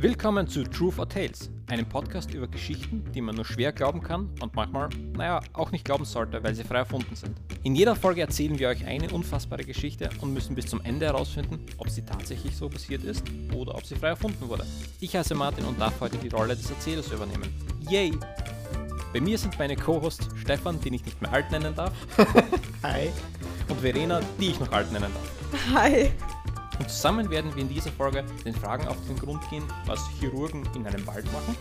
Willkommen zu Truth or Tales, einem Podcast über Geschichten, die man nur schwer glauben kann und manchmal, naja, auch nicht glauben sollte, weil sie frei erfunden sind. In jeder Folge erzählen wir euch eine unfassbare Geschichte und müssen bis zum Ende herausfinden, ob sie tatsächlich so passiert ist oder ob sie frei erfunden wurde. Ich heiße Martin und darf heute die Rolle des Erzählers übernehmen. Yay! Bei mir sind meine Co-Hosts Stefan, den ich nicht mehr alt nennen darf. Hi. Und Verena, die ich noch alt nennen darf. Hi. Und zusammen werden wir in dieser Folge den Fragen auf den Grund gehen, was Chirurgen in einem Wald machen,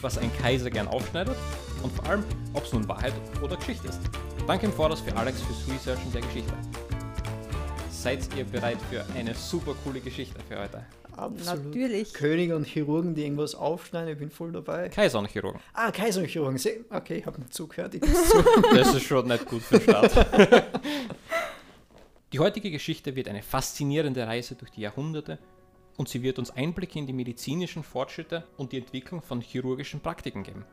was ein Kaiser gern aufschneidet und vor allem, ob es nun Wahrheit oder Geschichte ist. Danke im Voraus für Alex fürs Researchen der Geschichte. Seid ihr bereit für eine super coole Geschichte für heute? Absolut. Natürlich. Könige und Chirurgen, die irgendwas aufschneiden, ich bin voll dabei. Kaiser und Chirurgen. Ah, Kaiser und Chirurgen. Okay, ich habe nicht zugehört. Ich zu. Das ist schon nicht gut für den Start. Die heutige Geschichte wird eine faszinierende Reise durch die Jahrhunderte und sie wird uns Einblicke in die medizinischen Fortschritte und die Entwicklung von chirurgischen Praktiken geben.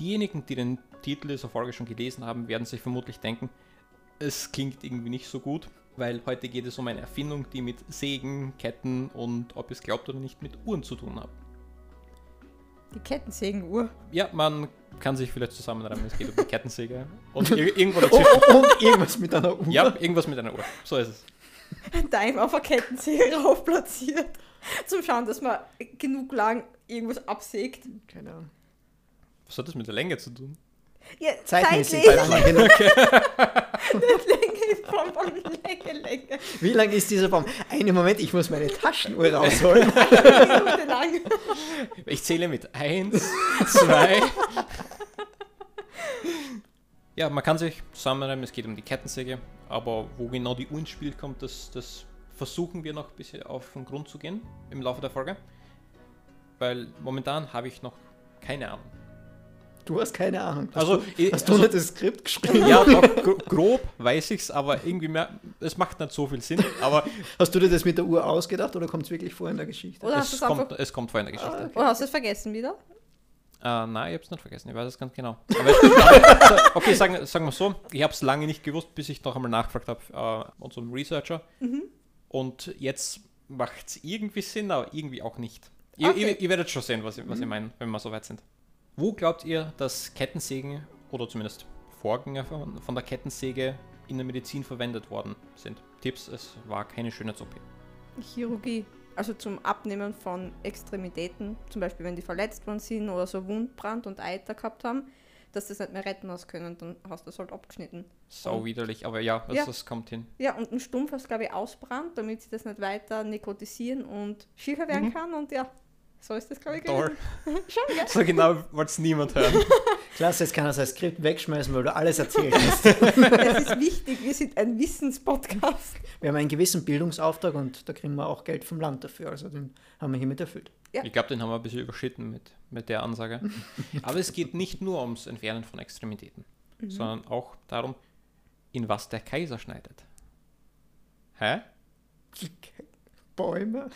Diejenigen, die den Titel dieser Folge schon gelesen haben, werden sich vermutlich denken, es klingt irgendwie nicht so gut, weil heute geht es um eine Erfindung, die mit Sägen, Ketten und, ob ihr es glaubt oder nicht, mit Uhren zu tun hat. Die Kettensägenuhr. Ja, man kann sich vielleicht zusammenreimen, es geht um die Kettensäge und ir irgendwo Oh, dazwischen. oh, und irgendwas mit einer Uhr. Ja, irgendwas mit einer Uhr. So ist es. Timer auf eine Kettensäge rauf platziert. Zum Schauen, dass man genug lang irgendwas absägt. Keine Ahnung. Was hat das mit der Länge zu tun? Ja, Zeitmäßig. zeitlich. Lang genug. Von Länge, Länge. Wie lang ist dieser Baum? Einen Moment, ich muss meine Taschenuhr rausholen. Ich zähle mit 1, 2. Ja, man kann sich zusammenreimen, es geht um die Kettensäge, aber wo genau die Uhr ins Spiel kommt, das, das versuchen wir noch ein bisschen auf den Grund zu gehen im Laufe der Folge. Weil momentan habe ich noch keine Ahnung. Du hast keine Ahnung. Hast Also, du, ich- hast du also- nicht das Skript geschrieben? Ja, grob weiß ich's, aber irgendwie mehr, es macht nicht so viel Sinn. Aber Hast du dir das mit der Uhr ausgedacht oder kommt es wirklich vor in der Geschichte? Oder du es es kommt, einfach. es kommt vor in der Geschichte. Oder hast du es vergessen wieder? Äh, nein, ich hab's nicht vergessen, ich weiß es ganz genau. Aber, so, okay, sagen, sagen wir so, ich habe es lange nicht gewusst, bis ich noch einmal nachgefragt habe, äh, unserem Researcher. Und jetzt macht es irgendwie Sinn, aber irgendwie auch nicht. Ihr, Okay. ihr, ihr werdet schon sehen, was ich, was ich meine, wenn wir soweit sind. Wo glaubt ihr, dass Kettensägen oder zumindest Vorgänger von, von der Kettensäge in der Medizin verwendet worden sind? Tipps, es war keine Schönheits-OP. Chirurgie. Also zum Abnehmen von Extremitäten, zum Beispiel wenn die verletzt worden sind oder so Wundbrand und Eiter gehabt haben, dass das nicht mehr retten aus können, dann hast du das halt abgeschnitten. Sau widerlich, aber ja, das, Ja. das kommt hin. Ja, und ein Stumpf hast glaube ich ausbrannt, damit sie das nicht weiter nekrotisieren und schiefer werden kann und ja, so ist das glaube ich Toll. Schon, gell? So genau wollte es niemand hören. Klasse, jetzt kann er sein Skript wegschmeißen, weil du alles erzählt hast. Das ist wichtig, wir sind ein Wissenspodcast. Wir haben einen gewissen Bildungsauftrag und da kriegen wir auch Geld vom Land dafür. Also den haben wir hiermit erfüllt. Ja. Ich glaube, den haben wir ein bisschen überschritten mit, mit der Ansage. Aber es geht nicht nur ums Entfernen von Extremitäten, sondern auch darum, in was der Kaiser schneidet. Hä? Bäume?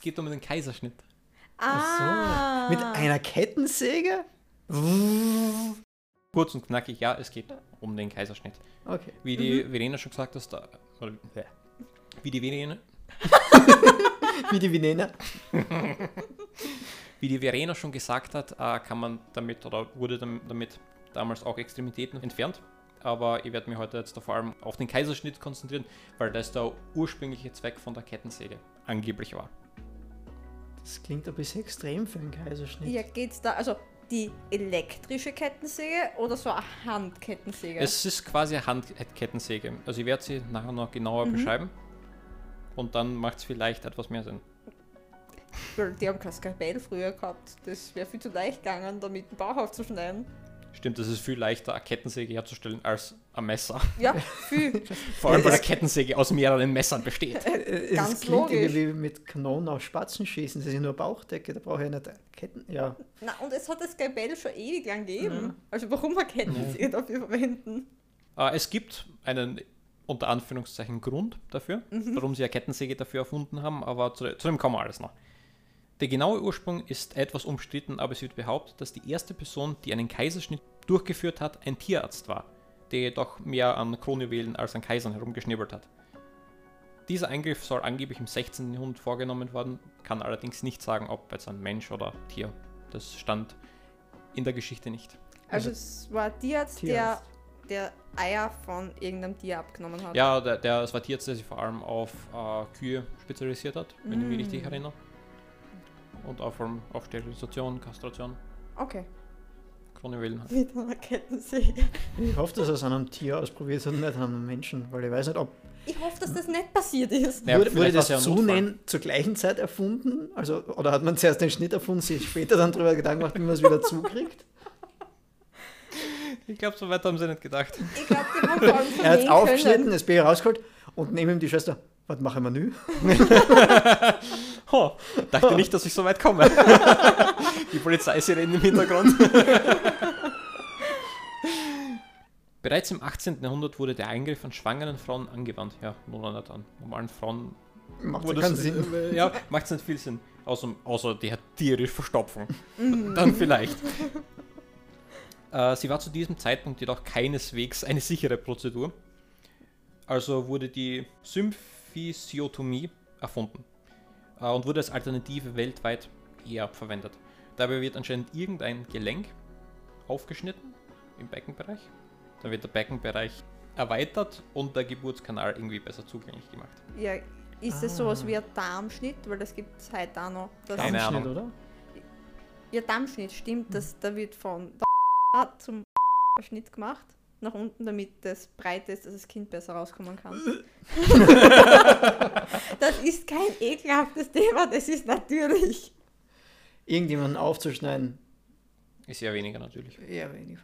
Es geht um den Kaiserschnitt. Ah. Mit einer Kettensäge? Kurz und knackig, ja, es geht um den Kaiserschnitt. Okay. Wie die Verena schon gesagt hat, da, wie die Verena, Wie die Venena. wie die Verena schon gesagt hat, äh, kann man damit oder wurde dam- damit damals auch Extremitäten entfernt. Aber ich werde mich heute jetzt da vor allem auf den Kaiserschnitt konzentrieren, weil das der ursprüngliche Zweck von der Kettensäge angeblich war. Das klingt ein bisschen extrem für einen Kaiserschnitt. Ja, geht's da, also die elektrische Kettensäge oder so eine Handkettensäge? Es ist quasi eine Handkettensäge. Also ich werde sie nachher noch genauer beschreiben. Und dann macht es vielleicht etwas mehr Sinn. Weil die haben kein Skalpell früher gehabt. Das wäre viel zu leicht gegangen, damit einen Bauch aufzuschneiden. Stimmt, es ist viel leichter, eine Kettensäge herzustellen als ein Messer. Ja, viel. Vor allem, weil Es- eine Kettensäge aus mehreren Messern besteht. Äh, Es Ganz klingt logisch. irgendwie wie mit Kanonen auf Spatzen schießen. Das ist ja nur Bauchdecke, da brauche ich ja nicht Ketten. Ja, Na, und es hat das Skalpell schon ewig lang gegeben. Ja. Also warum eine Kettensäge dafür verwenden? Äh, es gibt einen unter Anführungszeichen Grund dafür, warum sie eine Kettensäge dafür erfunden haben, aber zu, zu dem kommen wir alles noch. Der genaue Ursprung ist etwas umstritten, aber es wird behauptet, dass die erste Person, die einen Kaiserschnitt durchgeführt hat, ein Tierarzt war, der jedoch mehr an Kronjuwelen als an Kaisern herumgeschnibbelt hat. Dieser Eingriff soll angeblich im 16. Jahrhundert vorgenommen worden, kann allerdings nicht sagen, ob jetzt ein Mensch oder Tier. Das stand in der Geschichte nicht. Also, Also es war ein Tierarzt, der, Tierarzt. der Eier von irgendeinem Tier abgenommen hat. Ja, der, der, es war Tierarzt, der sich vor allem auf äh, Kühe spezialisiert hat, wenn ich mich Mm. richtig erinnere. Und auch vor allem auf Sterilisation, Kastration, Okay. Klonjuwelen. halt. Mit einer Kettensäge. Ich hoffe, dass er es an einem Tier ausprobiert hat und nicht an einem Menschen, weil ich weiß nicht, ob Ich hoffe, dass das nicht passiert ist. Ja, wurde, wurde das ja. Zunehmen zur gleichen Zeit erfunden? Also, oder hat man zuerst den Schnitt erfunden, sich später dann darüber Gedanken gemacht, wie man es wieder zukriegt? Ich glaube, so weit haben sie nicht gedacht. Ich glaube, die haben vor allem Er hat vernehmen aufgeschnitten, das Baby rausgeholt und neben ihm die Schwester. Was machen wir nu? Ho, dachte nicht, dass ich so weit komme. Die Polizeisirene im Hintergrund. Bereits im 18. Jahrhundert wurde der Eingriff an schwangeren Frauen angewandt. Ja, nur nicht an normalen Frauen. Macht ja keinen Sinn. Ja, macht nicht viel Sinn. Außer, außer die hat tierisch verstopfen. Dann vielleicht. Äh, sie war zu diesem Zeitpunkt jedoch keineswegs eine sichere Prozedur. Also wurde die Symphysiotomie erfunden und wurde als Alternative weltweit eher verwendet. Dabei wird anscheinend irgendein Gelenk aufgeschnitten im Beckenbereich. Dann wird der Beckenbereich erweitert und der Geburtskanal irgendwie besser zugänglich gemacht. Ja, ist es Ah. sowas wie ein Darmschnitt? Weil das gibt es heute auch noch. Das Keine Darmschnitt, Ahnung. oder? Ja, Darmschnitt, stimmt. Das, da wird von der zum Schnitt gemacht. Nach unten, damit das breit ist, dass das Kind besser rauskommen kann. das ist kein ekelhaftes Thema, das ist natürlich. Irgendjemanden aufzuschneiden, Ist ja weniger natürlich. eher weniger.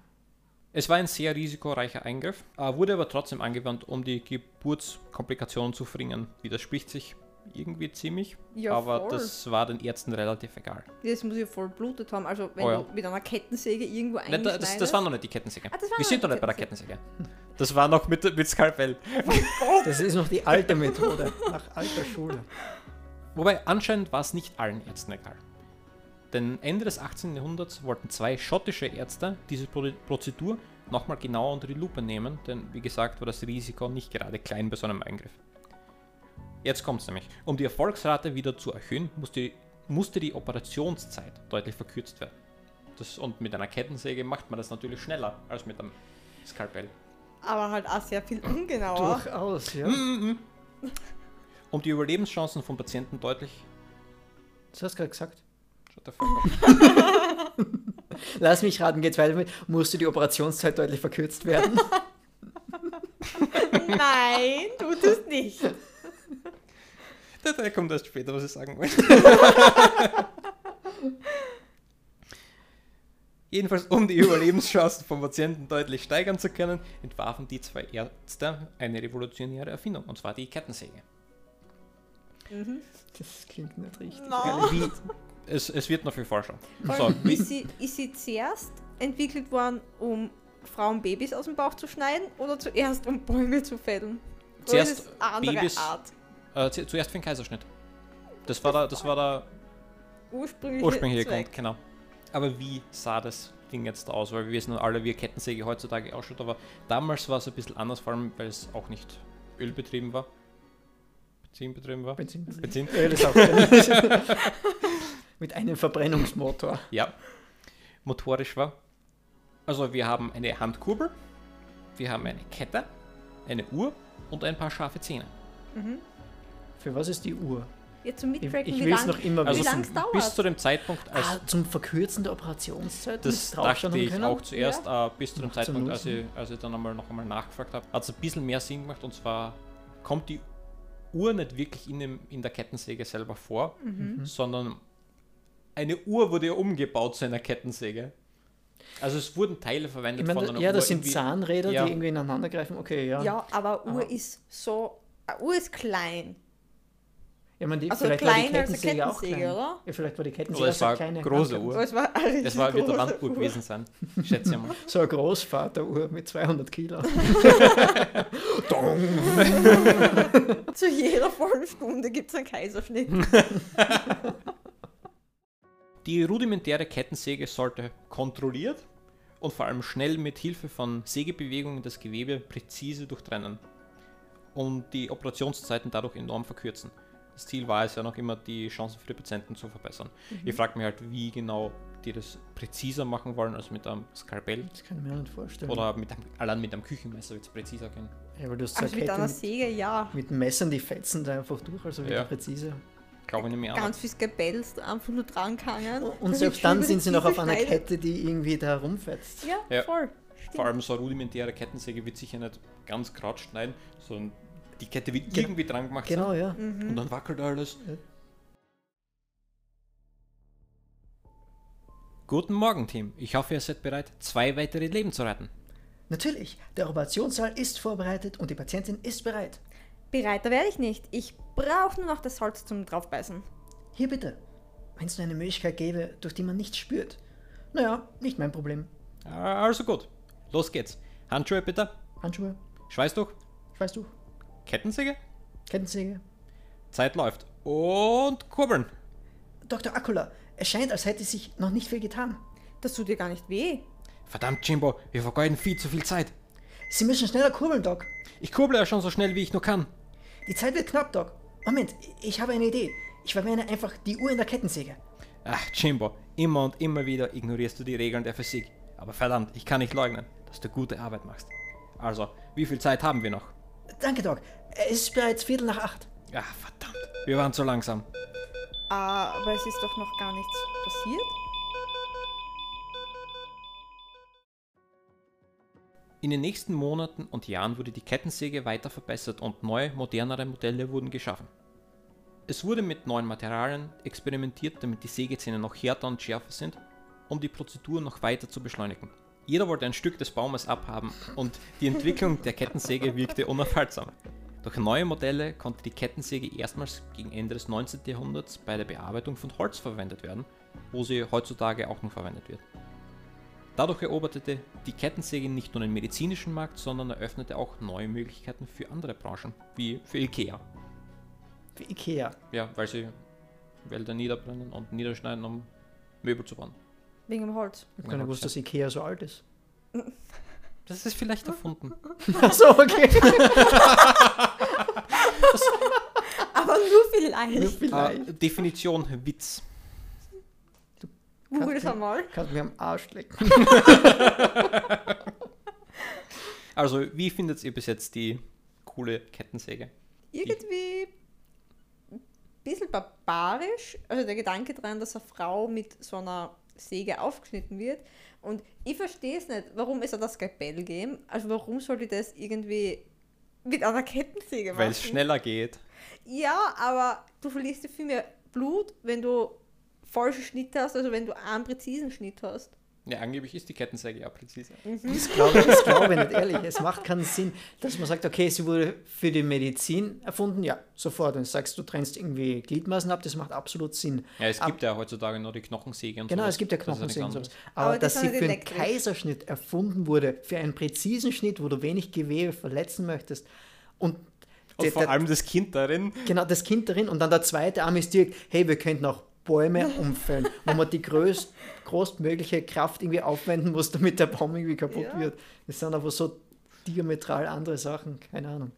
Es war ein sehr risikoreicher Eingriff, äh, wurde aber trotzdem angewandt, um die Geburtskomplikationen zu verringern. Widerspricht sich irgendwie ziemlich, Ja, aber voll. das war den Ärzten relativ egal. Das muss ja voll blutet haben. Also, wenn Oh ja. du mit einer Kettensäge irgendwo Nein, das, das war noch nicht die Kettensäge. Ah, Wir sind noch nicht bei der Kettensäge. Das war noch mit, mit Skalpell. Das ist noch die alte Methode, nach alter Schule. Wobei anscheinend war es nicht allen Ärzten egal. Denn Ende des 18. Jahrhunderts wollten zwei schottische Ärzte diese Pro Prozedur nochmal genauer unter die Lupe nehmen, denn wie gesagt war das Risiko nicht gerade klein bei so einem Eingriff. Jetzt kommt es nämlich. Um die Erfolgsrate wieder zu erhöhen, musste, musste die Operationszeit deutlich verkürzt werden. Das, und mit einer Kettensäge macht man das natürlich schneller als mit einem Skalpell. Aber halt auch sehr viel ungenauer. Durchaus, ja. Mhm. Um die Überlebenschancen von Patienten deutlich. Das hast du gerade gesagt. Lass mich raten, geht's weiter mit. Musste die Operationszeit deutlich verkürzt werden? Nein, tut es nicht. Der Teil kommt erst später, was ich sagen wollte. Jedenfalls, um die Überlebenschancen von Patienten deutlich steigern zu können, entwarfen die zwei Ärzte eine revolutionäre Erfindung, und zwar die Kettensäge. Das klingt nicht richtig. No. Wie, es, es wird noch viel forscher. Vor So, ist, sie, ist sie zuerst entwickelt worden, um Frauen Babys aus dem Bauch zu schneiden oder zuerst um Bäume zu fällen? Zuerst ist es eine andere Babys- Art? Äh, zu- zuerst für den Kaiserschnitt. Das war der, das war der Ursprüngliche, ursprüngliche. Grund, genau. Aber wie sah das Ding jetzt aus? Weil wir wissen alle, wie Kettensäge heutzutage ausschaut, aber damals war es ein bisschen anders, vor allem weil es auch nicht ölbetrieben war. Benzinbetrieben war. Benzin. Benzin. Öl ist auch. Mit einem Verbrennungsmotor. Ja. Motorisch war. Also wir haben eine Handkurbel, wir haben eine Kette, eine Uhr und ein paar scharfe Zähne. Für was ist die Uhr? Ja, zum Ich, Mittracken, ich wie will es lang, noch immer Also wie lang wissen. es dauert. bis zu dem Zeitpunkt, als Ah, zum Verkürzen der Operationszeit? Das dachte ich können? auch zuerst, äh, bis zu dem zum Zeitpunkt, als Nutzen. ich, als ich dann einmal noch einmal nachgefragt habe, hat es ein bisschen mehr Sinn gemacht und zwar kommt die Uhr nicht wirklich in, dem, in der Kettensäge selber vor, Mhm. sondern eine Uhr wurde ja umgebaut zu einer Kettensäge. Also es wurden Teile verwendet Ich meine, von einer ja, Uhr. das sind Zahnräder, Ja. die irgendwie ineinander greifen. Okay, ja. Ja, aber Uhr Aber- ist so. Eine Uhr ist klein. Ich meine, die, Also vielleicht war die kleiner als eine Kettensäge auch Kettensäge, klein. oder? Ja, vielleicht war die Kettensäge Oder es war eine kleine große. Uhr. Aber es war eine Es war wird eine Wanduhr Uhr. gewesen sein, schätze ich mal. So eine Großvateruhr mit 200 Kilo. Dong. Zu jeder vollen Stunde gibt es einen Kaiserschnitt. Die rudimentäre Kettensäge sollte kontrolliert und vor allem schnell mit Hilfe von Sägebewegungen das Gewebe präzise durchtrennen. und die Operationszeiten dadurch enorm verkürzen. Das Ziel war es ja noch immer, die Chancen für die Patienten zu verbessern. Ich frage mich halt, wie genau die das präziser machen wollen als mit einem Skalpell Das kann ich mir auch nicht vorstellen. oder mit einem, allein mit einem Küchenmesser wird es präziser gehen. ja, weil du hast Also gesagt, mit einer Säge, ja. mit Messern die fetzen da einfach durch, also wirklich Ja. präzise. Glaube ich nicht mehr. an. Ganz viel Skabells da einfach nur dran gehangen. Und selbst dann sind sie noch auf einer schneiden. Kette, die irgendwie da rumfetzt. Ja, Ja. voll. Stimmt. Vor allem so eine rudimentäre Kettensäge wird sicher nicht ganz gerade schneiden, sondern die Kette wird Genau. irgendwie dran gemacht Genau, sein ja. Mhm. und dann wackelt alles. Ja. Guten Morgen, Team. Ich hoffe, ihr seid bereit, zwei weitere Leben zu retten. Natürlich, der Operationssaal ist vorbereitet und die Patientin ist bereit. Bereiter werde ich nicht. Ich brauche nur noch das Holz zum draufbeißen. Hier bitte. Wenn es nur eine Möglichkeit gäbe, durch die man nichts spürt. Naja, nicht mein Problem. Also gut, los geht's. Handschuhe bitte, Handschuhe, Schweißtuch, Schweißtuch, Kettensäge, Kettensäge. Zeit läuft. Und kurbeln. Dr. Akula, es scheint, als hätte sich noch nicht viel getan. Das tut dir gar nicht weh. Verdammt, Jimbo, wir vergeuden viel zu viel Zeit. Sie müssen schneller kurbeln, Doc. Ich kurble ja schon so schnell, wie ich nur kann. Die Zeit wird knapp, Doc. Moment, ich habe eine Idee. Ich verwende einfach die Uhr in der Kettensäge. Ach, Jimbo, immer und immer wieder ignorierst du die Regeln der Physik. Aber verdammt, ich kann nicht leugnen, dass du gute Arbeit machst. Also, wie viel Zeit haben wir noch? Danke, Doc. Es ist bereits Viertel nach acht. Ach, verdammt, wir waren zu langsam. Ah, aber es ist doch noch gar nichts passiert. In den nächsten Monaten und Jahren wurde die Kettensäge weiter verbessert und neue, modernere Modelle wurden geschaffen. Es wurde mit neuen Materialien experimentiert, damit die Sägezähne noch härter und schärfer sind, um die Prozedur noch weiter zu beschleunigen. Jeder wollte ein Stück des Baumes abhaben und die Entwicklung der Kettensäge wirkte unaufhaltsam. Durch neue Modelle konnte die Kettensäge erstmals gegen Ende des 19. Jahrhunderts bei der Bearbeitung von Holz verwendet werden, wo sie heutzutage auch noch verwendet wird. Dadurch eroberte die Kettensäge nicht nur den medizinischen Markt, sondern eröffnete auch neue Möglichkeiten für andere Branchen, wie für Ikea. Wie Ikea. Ja, weil sie Wälder niederbrennen und niederschneiden, um Möbel zu bauen. Wegen dem Holz. Ich habe gar nicht gewusst, dass Ikea so alt ist. Das ist vielleicht erfunden. Achso, okay. Aber nur Nur vielleicht. vielleicht. Äh, Definition Witz. Google Kannst das du- einmal. Kannst mir am Arsch lecken. Also, wie findet ihr bis jetzt die coole Kettensäge? Irgendwie ein bisschen barbarisch. Also der Gedanke dran, dass eine Frau mit so einer Säge aufgeschnitten wird. Und ich verstehe es nicht, warum ist er das Skalpell geben? Also warum soll ich das irgendwie mit einer Kettensäge machen? Weil es schneller geht. Ja, aber du verlierst ja viel mehr Blut, wenn du falsche Schnitte hast, also wenn du einen präzisen Schnitt hast. Ja, angeblich ist die Kettensäge ja präzise. Das glaube das glaub ich nicht, ehrlich. Es macht keinen Sinn, dass man sagt, okay, sie wurde für die Medizin erfunden. Ja, sofort. Und du sagst, du trennst irgendwie Gliedmaßen ab, das macht absolut Sinn. Ja, es Ab- gibt ja heutzutage noch die Knochensäge und Genau, sowas. es gibt ja Das Knochensägen und sowas. Aber, Aber dass sie für einen. Kaiserschnitt erfunden wurde, für einen präzisen Schnitt, wo du wenig Gewebe verletzen möchtest. Und, Und der- vor der- allem das Kind darin. genau das Kind darin und dann der zweite Arm ist direkt, hey, wir könnten auch Bäume umfällen, wo man die größt, größtmögliche Kraft irgendwie aufwenden muss, damit der Baum irgendwie kaputt Ja. wird. Das sind aber so diametral andere Sachen, keine Ahnung.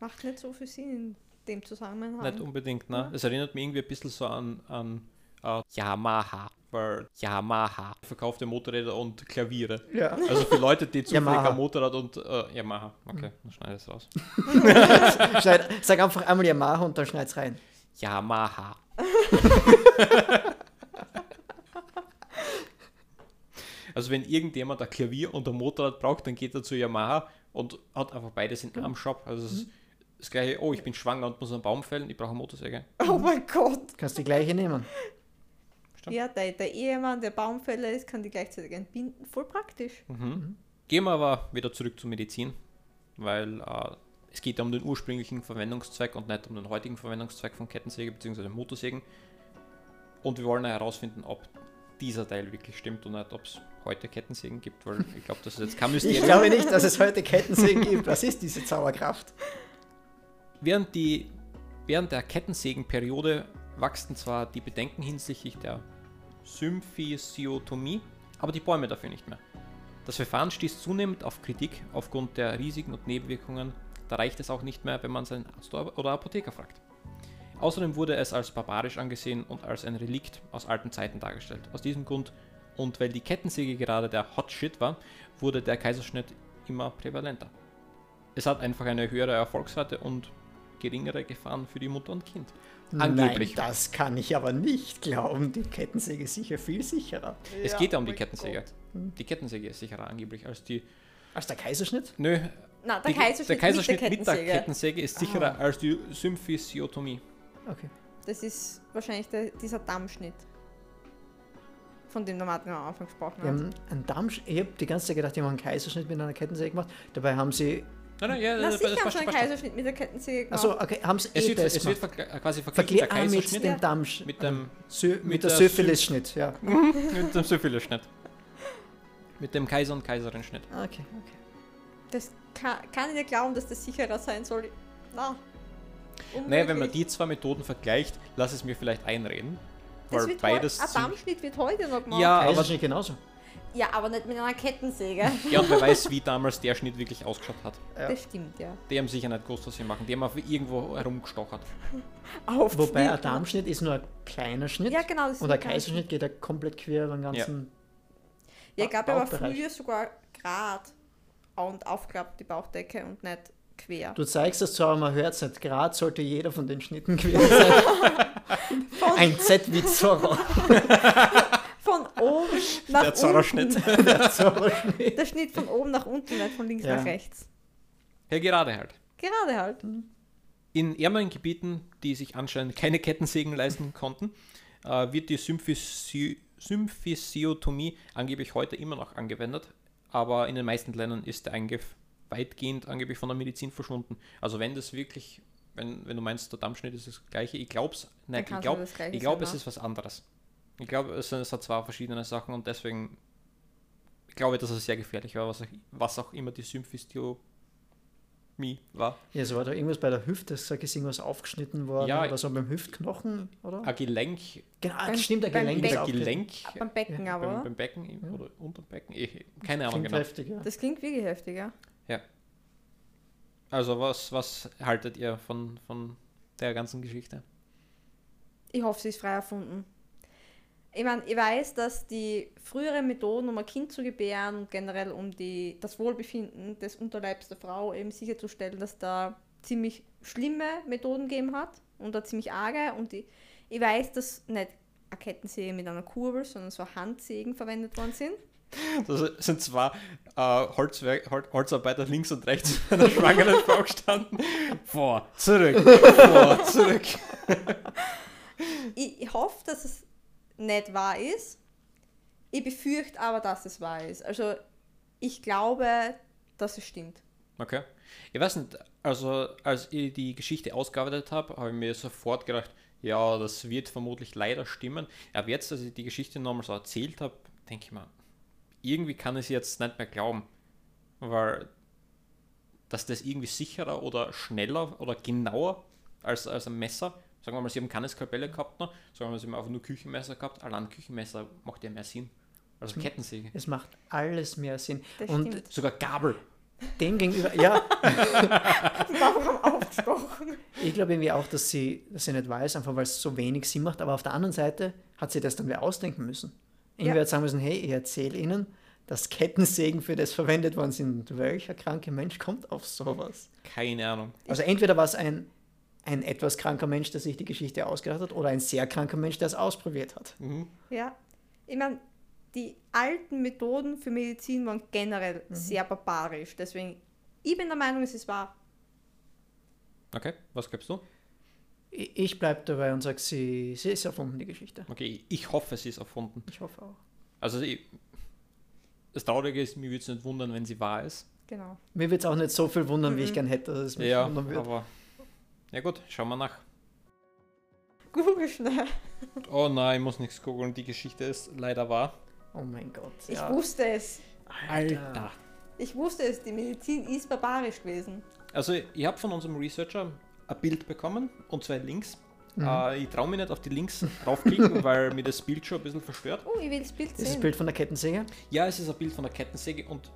Macht nicht so viel Sinn in dem Zusammenhang. Nicht unbedingt, ne? Es erinnert mich irgendwie ein bisschen so an, an äh, Yamaha. Weil Yamaha verkaufte Motorräder und Klaviere. Ja. Also für Leute, die zufällig Yamaha. ein Motorrad und äh, Yamaha. Okay, dann schneide ich es raus. Schneid, sag einfach einmal Yamaha und dann schneid's rein. Yamaha. Also wenn irgendjemand ein Klavier und ein Motorrad braucht, dann geht er zu Yamaha und hat einfach beides in einem Shop. Also es ist das gleiche, oh, ich bin schwanger und muss einen Baum fällen, ich brauche eine Motorsäge. Oh mein Gott. Kannst die gleiche nehmen. Stimmt. Ja, der, der Ehemann, der Baumfäller ist, kann die gleichzeitig entbinden. Voll praktisch. Mhm. Gehen wir aber wieder zurück zur Medizin, weil äh, es geht um den ursprünglichen Verwendungszweck und nicht um den heutigen Verwendungszweck von Kettensäge bzw. Motorsägen. Und wir wollen herausfinden, ob dieser Teil wirklich stimmt und nicht, ob es heute Kettensägen gibt, weil ich glaube, das ist jetzt kein Ich Mysterium. glaube nicht, dass es heute Kettensägen gibt. Was ist diese Zauberkraft? Während, die, während der Kettensägenperiode wachsen zwar die Bedenken hinsichtlich der Symphysiotomie, aber die Bäume dafür nicht mehr. Das Verfahren stieß zunehmend auf Kritik aufgrund der Risiken und Nebenwirkungen da reicht es auch nicht mehr, wenn man seinen Arzt oder Apotheker fragt. Außerdem wurde es als barbarisch angesehen und als ein Relikt aus alten Zeiten dargestellt. Aus diesem Grund und weil die Kettensäge gerade der Hot Shit war, wurde der Kaiserschnitt immer prävalenter. Es hat einfach eine höhere Erfolgsrate und geringere Gefahren für die Mutter und Kind. Angeblich. Nein, das kann ich aber nicht glauben. Die Kettensäge ist sicher viel sicherer. Es Ja, geht ja um die Kettensäge. Gott. Die Kettensäge ist sicherer angeblich als die. Als der Kaiserschnitt? Nö, Na, der die, Kaiserschnitt, der Kaiserschnitt mit der mit der Kettensäge. Ist sicherer als die Symphysiotomie. Okay. Das ist wahrscheinlich der, dieser Dammschnitt, von dem der Martin am Anfang gesprochen hat. haben einen Damm, ich habe die ganze Zeit gedacht, die haben einen Kaiserschnitt mit einer Kettensäge gemacht. Dabei haben sie. Nein, nein, ja, Na, das, sicher haben sie schon. einen. Kaiserschnitt mit der Kettensäge gemacht. Achso, okay, haben sie Es eh wird, das es wird quasi verglichen der ah, mit dem Damm. mit dem, Sy mit, mit der der Syphilis-Schnitt, ja. mit dem Syphilis-Schnitt. Mit dem Kaiser- und Kaiserin-Schnitt. Ah, Okay, okay. das kann, kann ich nicht glauben, dass das sicherer sein soll. Na. Naja, wenn man unmöglich. die zwei Methoden vergleicht, lass es mir vielleicht einreden. Das Weil wird beides. Ein Dammschnitt wird heute noch gemacht. Ja, aber, Kaiserschnitt genauso. Ja, aber nicht mit einer Kettensäge. ja, und wer weiß, wie damals der Schnitt wirklich ausgeschaut hat. Ja. Das stimmt, ja. Die haben sicher nicht gewusst, was sie machen. Die haben auf irgendwo herumgestochert. Auf Wobei ein Darmschnitt ist nur ein kleiner Schnitt. Ja, genau. Und ein Kaiserschnitt geht ja komplett quer über den ganzen. Ja, ich glaube, er war Bauchbereich. früher sogar gerade und aufklappt die Bauchdecke und nicht quer. Du zeigst es zwar, aber man hört es nicht. Gerade sollte jeder von den Schnitten quer sein. ein Z wie Zorro. Von oben nach Der unten. Zorro-Schnitt. Der Zorro-Schnitt. Der Schnitt von oben nach unten, nicht von links Ja. nach rechts. Ja, gerade halt. Gerade halt. In ärmeren Gebieten, die sich anscheinend keine Kettensägen leisten konnten, äh, wird die Symphysio Symphysiotomie angeblich heute immer noch angewendet, aber in den meisten Ländern ist der Eingriff weitgehend angeblich von der Medizin verschwunden. Also wenn das wirklich, wenn, wenn du meinst, der Dammschnitt ist das gleiche, ich glaube es nicht. Ich glaube, ich glaub, sein, es ne? ist was anderes. Ich glaube, es, es hat zwar verschiedene Sachen und deswegen ich glaube, dass es sehr gefährlich war, was auch, was auch immer die Symphysiotomie war. Ja, es war da irgendwas bei der Hüfte, ich, ist irgendwas aufgeschnitten worden Ja. oder so beim Hüftknochen, oder? Ein Gelenk Genau, Beim- stimmt, der beim Gelenk Becken. ist Unter aufgetreten. Gelenk, Beim Becken Ja, aber. beim, beim Becken im- oder unter dem Becken, ich, keine Ahnung Klingt genau. heftig, ja. Das klingt wirklich heftig, ja. Also was, was haltet ihr von, von der ganzen Geschichte? Ich hoffe, sie ist frei erfunden. Ich meine, ich weiß, dass die früheren Methoden, um ein Kind zu gebären und generell um die, das Wohlbefinden des Unterleibs der Frau eben sicherzustellen, dass da ziemlich schlimme Methoden gegeben hat und da ziemlich arge. Und ich, ich weiß, dass nicht eine Kettensäge mit einer Kurbel, sondern so Handsägen verwendet worden sind. Das sind zwar äh, Holzwerk, Hol Holzarbeiter links und rechts einer schwangeren Frau gestanden. Vor, zurück, vor, zurück. Ich, ich hoffe, dass es nicht wahr ist. Ich befürchte aber, dass es wahr ist. Also ich glaube, dass es stimmt. Okay. Ich weiß nicht, also als ich die Geschichte ausgearbeitet habe, habe ich mir sofort gedacht, ja, das wird vermutlich leider stimmen. Aber jetzt, als ich die Geschichte nochmal so erzählt habe, denke ich mir, irgendwie kann ich es jetzt nicht mehr glauben. Weil, dass das irgendwie sicherer oder schneller oder genauer als, als ein Messer, sagen wir mal, sie haben keine Skalpelle gehabt, noch, sagen wir mal, sie haben einfach nur Küchenmesser gehabt, allein Küchenmesser macht ja mehr Sinn. als eine Kettensäge. Es macht alles mehr Sinn. Das und stimmt. Sogar Gabel. dem gegenüber, ja, Warum aufgesprochen? ich glaube irgendwie auch, dass sie, dass sie nicht weiß, einfach weil es so wenig Sinn macht. Aber auf der anderen Seite hat sie das dann wieder ausdenken müssen. Irgendwer Ja. hat sagen müssen, hey, ich erzähle ihnen, dass Kettensägen für das verwendet worden sind. Welcher kranke Mensch kommt auf sowas? Keine Ahnung. Also entweder war es ein, ein etwas kranker Mensch, der sich die Geschichte ausgedacht hat, oder ein sehr kranker Mensch, der es ausprobiert hat. Mhm. Ja, ich meine, die alten Methoden für Medizin waren generell sehr barbarisch. Deswegen, ich bin der Meinung, es ist wahr. Okay, was glaubst du? Ich, bleibe dabei und sage, sie, sie ist erfunden, die Geschichte. Okay, ich hoffe, sie ist erfunden. Ich hoffe auch. Also ich, das Traurige ist, mir würde es nicht wundern, wenn sie wahr ist. Genau. Mir wird es auch nicht so viel wundern, wie ich Mhm. gern hätte, dass es mich Ja, wundern würde. aber ja gut, schauen wir nach. Google schnell. Oh nein, ich muss nichts googeln, die Geschichte ist leider wahr. Oh mein Gott. Ich ja. wusste es. Alter. Ich wusste es, die Medizin ist barbarisch gewesen. Also ich habe von unserem Researcher ein Bild bekommen und zwei Links. Mhm. Äh, ich traue mir nicht auf die Links draufklicken, weil mir das Bild schon ein bisschen verstört. Oh, ich will das Bild Das ist das sehen. Bild von der Kettensäge. Ja, es ist ein Bild von der Kettensäge und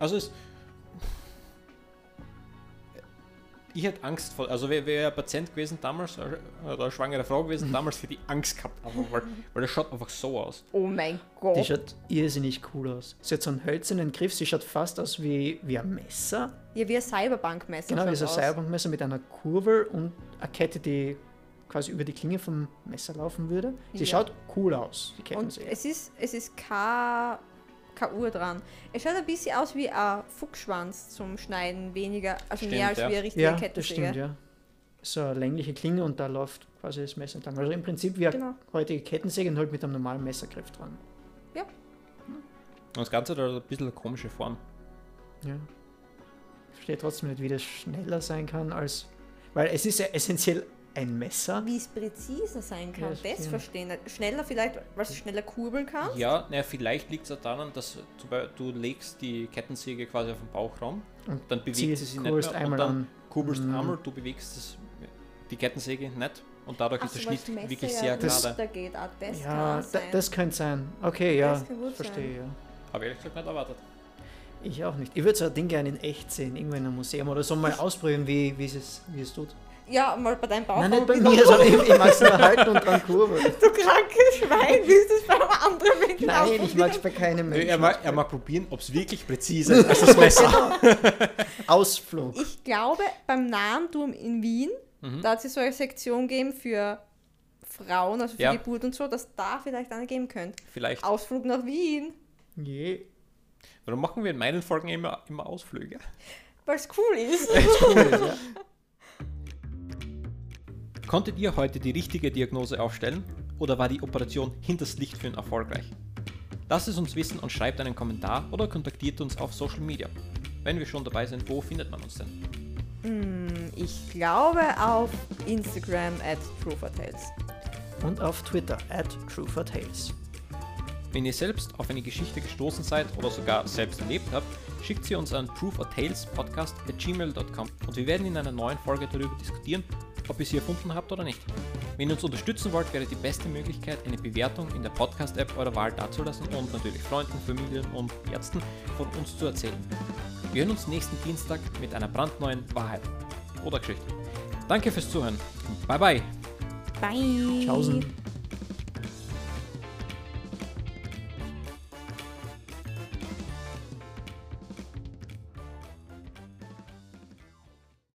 also es ich hätte Angst vor, also wäre wär ein Patient gewesen damals, äh, oder eine schwangere Frau gewesen damals, hätte ich Angst gehabt, einfach, weil, weil das schaut einfach so aus. Oh mein Die Gott. schaut irrsinnig cool aus. Sie hat so einen hölzernen Griff, sie schaut fast aus wie, wie ein Messer. Ja, wie ein Cyberpunk-Messer. Genau, wie ein aus. Cyberpunk-Messer mit einer Kurve und eine Kette, die quasi über die Klinge vom Messer laufen würde. Sie Ja. schaut cool aus, die Und Kettensäge. es ist, es ist kein, keine Uhr dran. Es schaut ein bisschen aus wie ein Fuchsschwanz zum Schneiden, weniger, also Stimmt, mehr als ja. wie eine richtige Ja, das Kettensäge. stimmt, ja. So eine längliche Klinge und da läuft quasi das Messer entlang. Also im Prinzip wie eine Genau. heutige Kettensäge und halt mit einem normalen Messergriff dran. Und das Ganze hat halt ein bisschen eine komische Form. Ja. Ich verstehe trotzdem nicht, wie das schneller sein kann als. Weil es ist ja essentiell ein Messer. Wie es präziser sein kann, Ja, das ja. verstehen. Schneller vielleicht, weil es schneller kurbeln kann. Ja, naja, vielleicht liegt es auch daran, dass Beispiel du legst die Kettensäge quasi auf den Bauchraum, Und dann bewegt sie sich nicht mehr und einmal dann an. kurbelst Mhm. einmal, du bewegst das, die Kettensäge nicht und dadurch Ach ist der Schnitt wirklich ja sehr Das- gerade. Geht auch das Ja, kann da, sein. das könnte sein. Okay, ja. Verstehe, ja. Habe ich ehrlich gesagt nicht erwartet. Ich auch nicht. Ich würde so ein Ding gerne in echt sehen, irgendwo in einem Museum oder so mal ausprobieren, wie, wie, es, wie es tut. Ja, mal bei deinem Bauch. Nein, nicht bei mir, sondern ich, ich mag es nur halten und dran kurbeln. Du krankes Schwein, willst du es bei einem anderen Menschen Nein, ich mag es bei keinem Menschen. er, mag, er mag probieren, ob es wirklich präzise ist als das Messer. Ausflug. Ich glaube, beim Nahenturm in Wien, Mhm. da hat es so eine Sektion gegeben für Frauen, also für Ja. Geburt und so, dass da vielleicht eine geben könnte. Vielleicht. Ausflug nach Wien, Je. Warum machen wir in meinen Folgen immer, immer Ausflüge? weil es cool ist. Cool ist, ja. Konntet ihr heute die richtige Diagnose aufstellen oder war die Operation hinters Licht für ihn erfolgreich? Lasst es uns wissen und schreibt einen Kommentar oder kontaktiert uns auf Social Media. Wenn wir schon dabei sind, wo findet man uns denn? Ich glaube auf Instagram at TrueForTales. Und auf Twitter, at TrueForTales. Wenn ihr selbst auf eine Geschichte gestoßen seid oder sogar selbst erlebt habt, schickt sie uns an truefortalespodcast.gmail.com und wir werden in einer neuen Folge darüber diskutieren, ob ihr sie erfunden habt oder nicht. Wenn ihr uns unterstützen wollt, wäre die beste Möglichkeit, eine Bewertung in der Podcast-App eurer Wahl dazulassen und natürlich Freunden, Familien und Ärzten von uns zu erzählen. Wir hören uns nächsten Dienstag mit einer brandneuen Wahrheit oder Geschichte. Danke fürs Zuhören. Bye bye. Bye. Tschaußen.